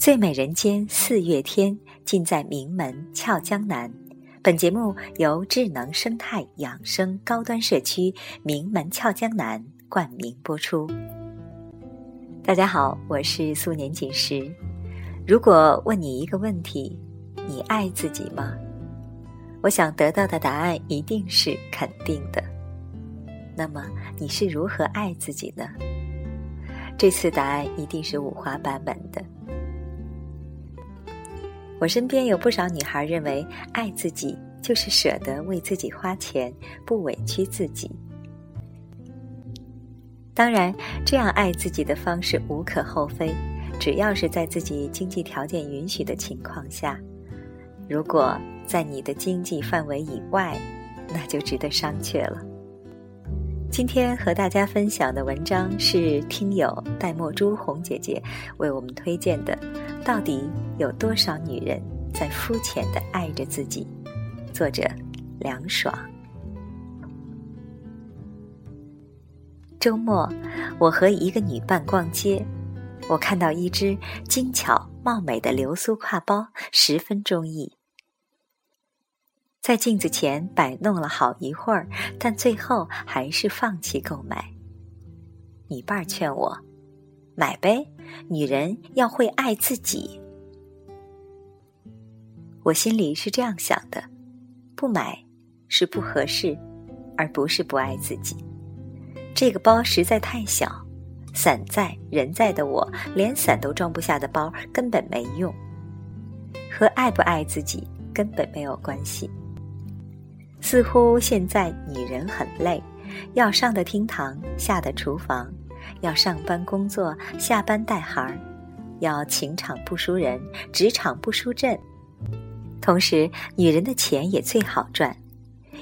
最美人间四月天，尽在名门俏江南。本节目由智能生态养生高端社区名门俏江南冠名播出。大家好，我是素年锦时。如果问你一个问题，你爱自己吗？我想得到的答案一定是肯定的。那么你是如何爱自己呢？这次答案一定是五花八门的。我身边有不少女孩认为，爱自己就是舍得为自己花钱，不委屈自己。当然，这样爱自己的方式无可厚非，只要是在自己经济条件允许的情况下。如果在你的经济范围以外，那就值得商榷了。今天和大家分享的文章是听友戴墨珠红姐姐为我们推荐的。到底有多少女人在肤浅的爱着自己？作者凉爽。周末，我和一个女伴逛街，我看到一只精巧貌美的流苏挎包，十分中意。在镜子前摆弄了好一会儿，但最后还是放弃购买。女伴劝我：“买呗，女人要会爱自己。”我心里是这样想的：不买是不合适，而不是不爱自己。这个包实在太小，伞在人在的我，连伞都装不下的包根本没用，和爱不爱自己根本没有关系。似乎现在女人很累，要上的厅堂，下的厨房，要上班工作，下班带孩儿，要情场不输人，职场不输阵。同时，女人的钱也最好赚，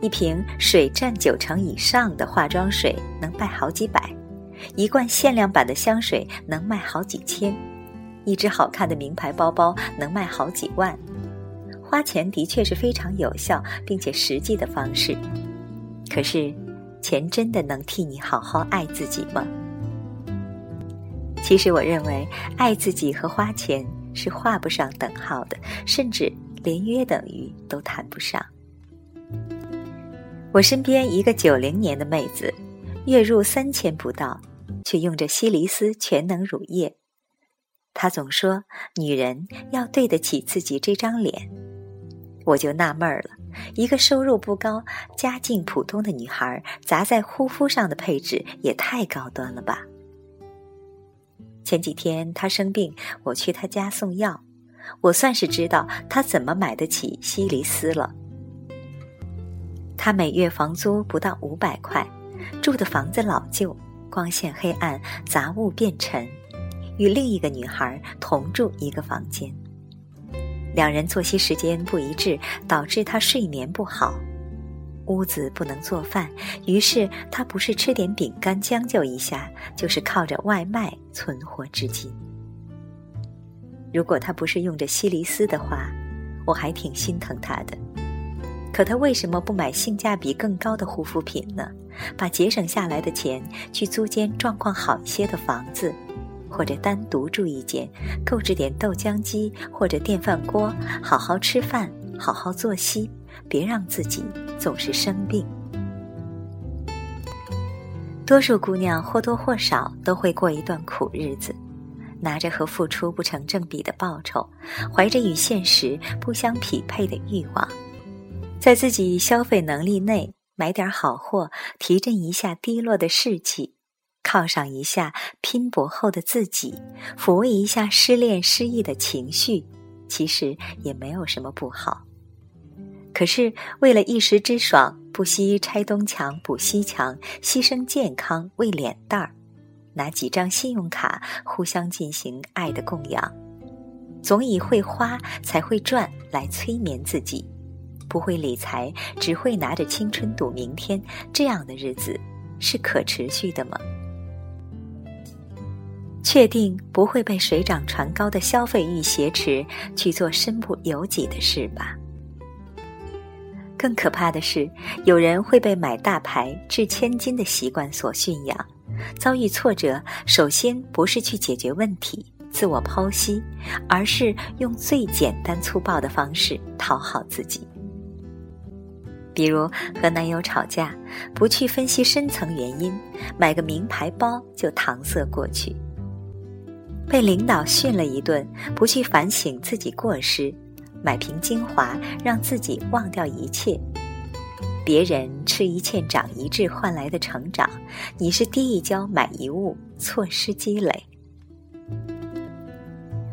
一瓶水占九成以上的化妆水能卖好几百，一罐限量版的香水能卖好几千，一只好看的名牌包包能卖好几万。花钱的确是非常有效并且实际的方式，可是，钱真的能替你好好爱自己吗？其实，我认为爱自己和花钱是画不上等号的，甚至连约等于都谈不上。我身边一个九零年的妹子，月入三千不到，却用着希黎斯全能乳液。她总说，女人要对得起自己这张脸。我就纳闷儿了，一个收入不高、家境普通的女孩，砸在护肤上的配置也太高端了吧？前几天他生病，我去他家送药，我算是知道他怎么买得起希黎斯了。他每月房租不到五百块，住的房子老旧，光线黑暗，杂物变沉，与另一个女孩同住一个房间。两人作息时间不一致，导致他睡眠不好，屋子不能做饭，于是他不是吃点饼干将就一下，就是靠着外卖存活至今。如果他不是用着西里斯的话，我还挺心疼他的。可他为什么不买性价比更高的护肤品呢？把节省下来的钱去租间状况好一些的房子？或者单独住一间，购置点豆浆机或者电饭锅，好好吃饭，好好作息，别让自己总是生病。多数姑娘或多或少都会过一段苦日子，拿着和付出不成正比的报酬，怀着与现实不相匹配的欲望，在自己消费能力内买点好货，提振一下低落的士气。犒赏一下拼搏后的自己，抚慰一下失恋失意的情绪，其实也没有什么不好。可是为了一时之爽，不惜拆东墙补西墙，牺牲健康为脸蛋儿，拿几张信用卡互相进行爱的供养，总以会花才会赚来催眠自己，不会理财，只会拿着青春赌明天，这样的日子是可持续的吗？确定不会被水涨船高的消费欲挟持去做身不由己的事吧？更可怕的是，有人会被买大牌掷千金的习惯所驯养，遭遇挫折，首先不是去解决问题，自我剖析，而是用最简单粗暴的方式讨好自己。比如和男友吵架，不去分析深层原因，买个名牌包就搪塞过去；被领导训了一顿，不去反省自己过失，买瓶精华让自己忘掉一切。别人吃一堑长一智换来的成长，你是第一跤买一物，错失积累。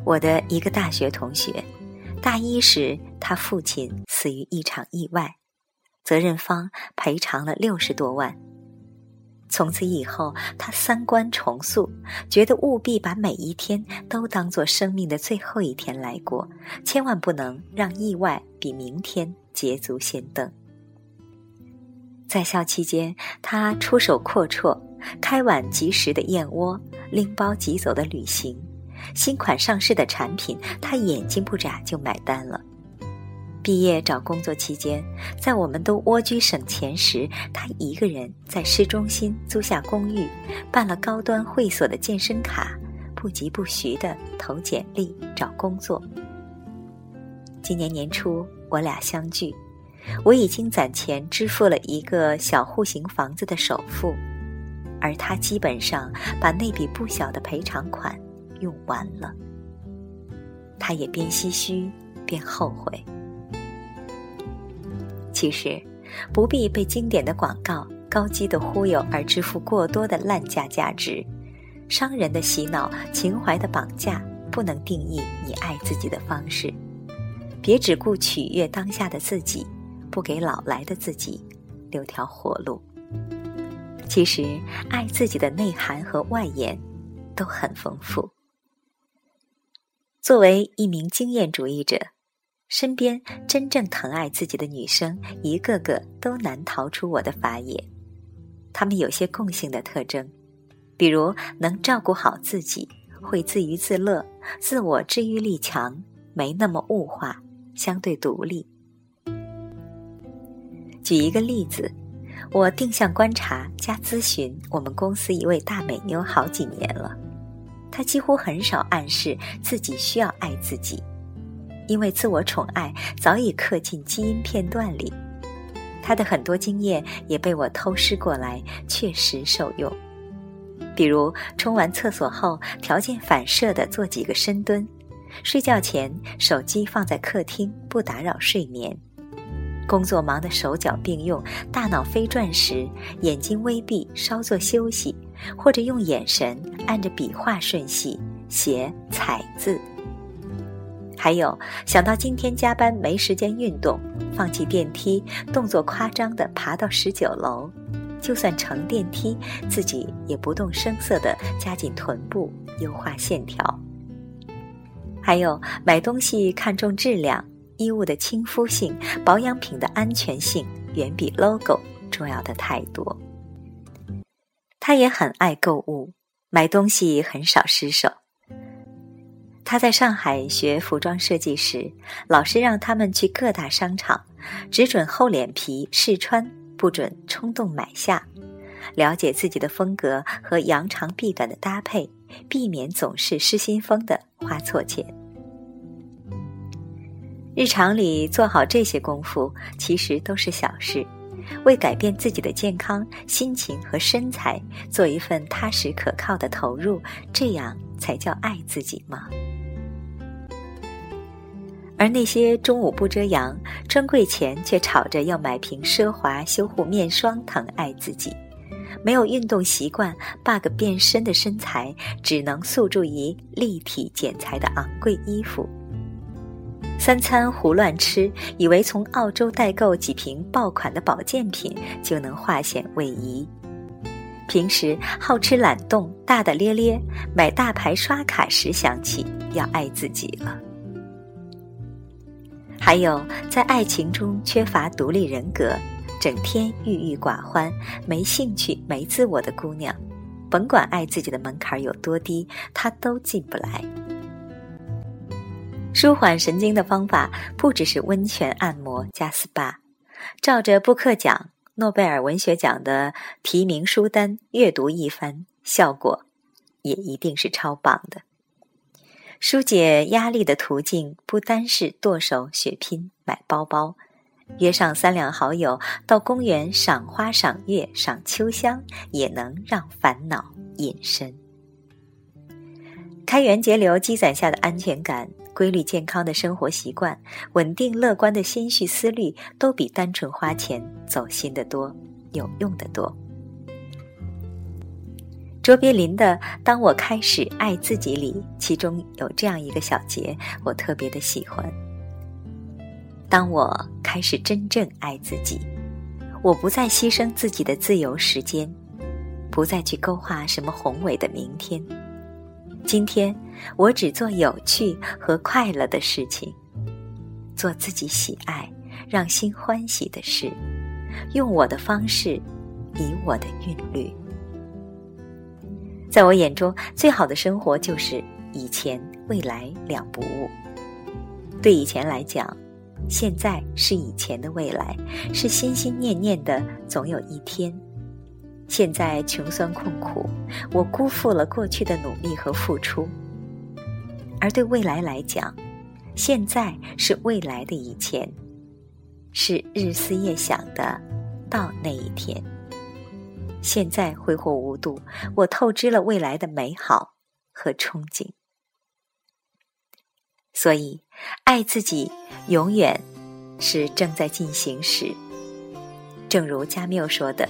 我的一个大学同学，大一时他父亲死于一场意外，责任方赔偿了六十多万。从此以后，他三观重塑，觉得务必把每一天都当做生命的最后一天来过，千万不能让意外比明天捷足先登。在校期间，他出手阔绰，开碗即食的燕窝，拎包即走的旅行，新款上市的产品，他眼睛不眨就买单了。毕业找工作期间，在我们都蜗居省钱时，他一个人在市中心租下公寓，办了高端会所的健身卡，不疾不徐的投简历找工作。今年年初，我俩相聚。我已经攒钱支付了一个小户型房子的首付，而他基本上把那笔不小的赔偿款用完了。他也边唏嘘边后悔。其实，不必被经典的广告、高级的忽悠而支付过多的烂价价值。商人的洗脑、情怀的绑架，不能定义你爱自己的方式。别只顾取悦当下的自己。不给老来的自己留条活路。其实，爱自己的内涵和外延都很丰富。作为一名经验主义者，身边真正疼爱自己的女生，一个个都难逃出我的法眼。她们有些共性的特征，比如能照顾好自己，会自娱自乐，自我治愈力强，没那么物化，相对独立。举一个例子，我定向观察加咨询我们公司一位大美妞好几年了，她几乎很少暗示自己需要爱自己，因为自我宠爱早已刻进基因片段里。他的很多经验也被我偷师过来，确实受用。比如冲完厕所后，条件反射的做几个深蹲；睡觉前，手机放在客厅，不打扰睡眠。工作忙得手脚并用，大脑飞转时，眼睛微闭，稍作休息，或者用眼神按着笔画顺序写“彩”字。还有想到今天加班没时间运动，放弃电梯，动作夸张的爬到十九楼，就算乘电梯，自己也不动声色的加紧臀部，优化线条。还有买东西看重质量。衣物的亲肤性、保养品的安全性远比 logo 重要的太多。他也很爱购物，买东西很少失手。他在上海学服装设计时，老师让他们去各大商场，只准厚脸皮试穿，不准冲动买下，了解自己的风格和扬长避短的搭配，避免总是失心疯的花错钱。日常里做好这些功夫，其实都是小事。为改变自己的健康、心情和身材，做一份踏实可靠的投入，这样才叫爱自己吗？而那些中午不遮阳、专柜前却吵着要买瓶奢华修护面霜疼爱自己，没有运动习惯、bug 变身的身材，只能诉诸于立体剪裁的昂贵衣服。三餐胡乱吃，以为从澳洲代购几瓶爆款的保健品就能化险为夷。平时好吃懒动、大大咧咧，买大牌刷卡时想起要爱自己了。还有在爱情中缺乏独立人格、整天郁郁寡欢、没兴趣、没自我的姑娘，甭管爱自己的门槛有多低，她都进不来。舒缓神经的方法不只是温泉按摩加 SPA，照着布克奖、诺贝尔文学奖的提名书单阅读一番，效果也一定是超棒的。疏解压力的途径不单是剁手血拼买包包，约上三两好友到公园赏花赏月赏秋香，也能让烦恼隐身。开源节流积攒下的安全感、规律健康的生活习惯、稳定乐观的心绪思虑，都比单纯花钱走心的多，有用的多。卓别林的《当我开始爱自己》里，其中有这样一个小节，我特别的喜欢。当我开始真正爱自己，我不再牺牲自己的自由时间，不再去勾画什么宏伟的明天。今天，我只做有趣和快乐的事情，做自己喜爱、让心欢喜的事，用我的方式，以我的韵律。在我眼中，最好的生活就是以前、未来两不误。对以前来讲，现在是以前的未来，是心心念念的总有一天。现在穷酸困苦，我辜负了过去的努力和付出；而对未来来讲，现在是未来的以前，是日思夜想的到那一天。现在挥霍无度，我透支了未来的美好和憧憬。所以，爱自己永远是正在进行时。正如加缪说的：“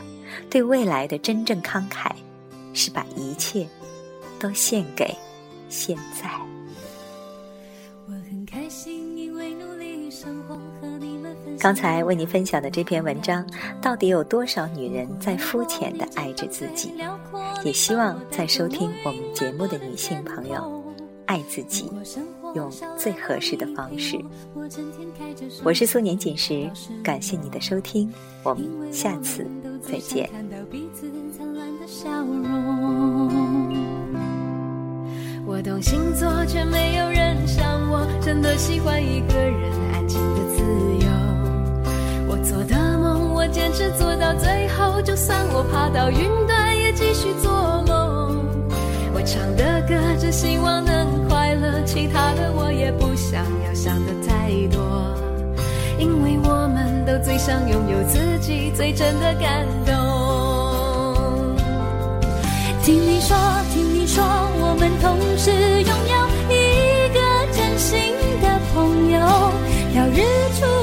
对未来的真正慷慨，是把一切都献给现在。”我很开心，因为努力生活。刚才为您分享的这篇文章，到底有多少女人在肤浅的爱着自己？也希望在收听我们节目的女性朋友，爱自己，用最合适的方式。我是苏年锦时，感谢你的收听，我们下次再见。我懂星座，却没有人像我，真的喜欢一个人安静的自由。做的梦，我坚持做到最后。就算我爬到云端，也继续做梦。我唱的歌，只希望能快乐。其他的我也不想要想的太多，因为我们都最想拥有自己最真的感动。听你说，听你说，我们同时拥有一个真心的朋友，要日出。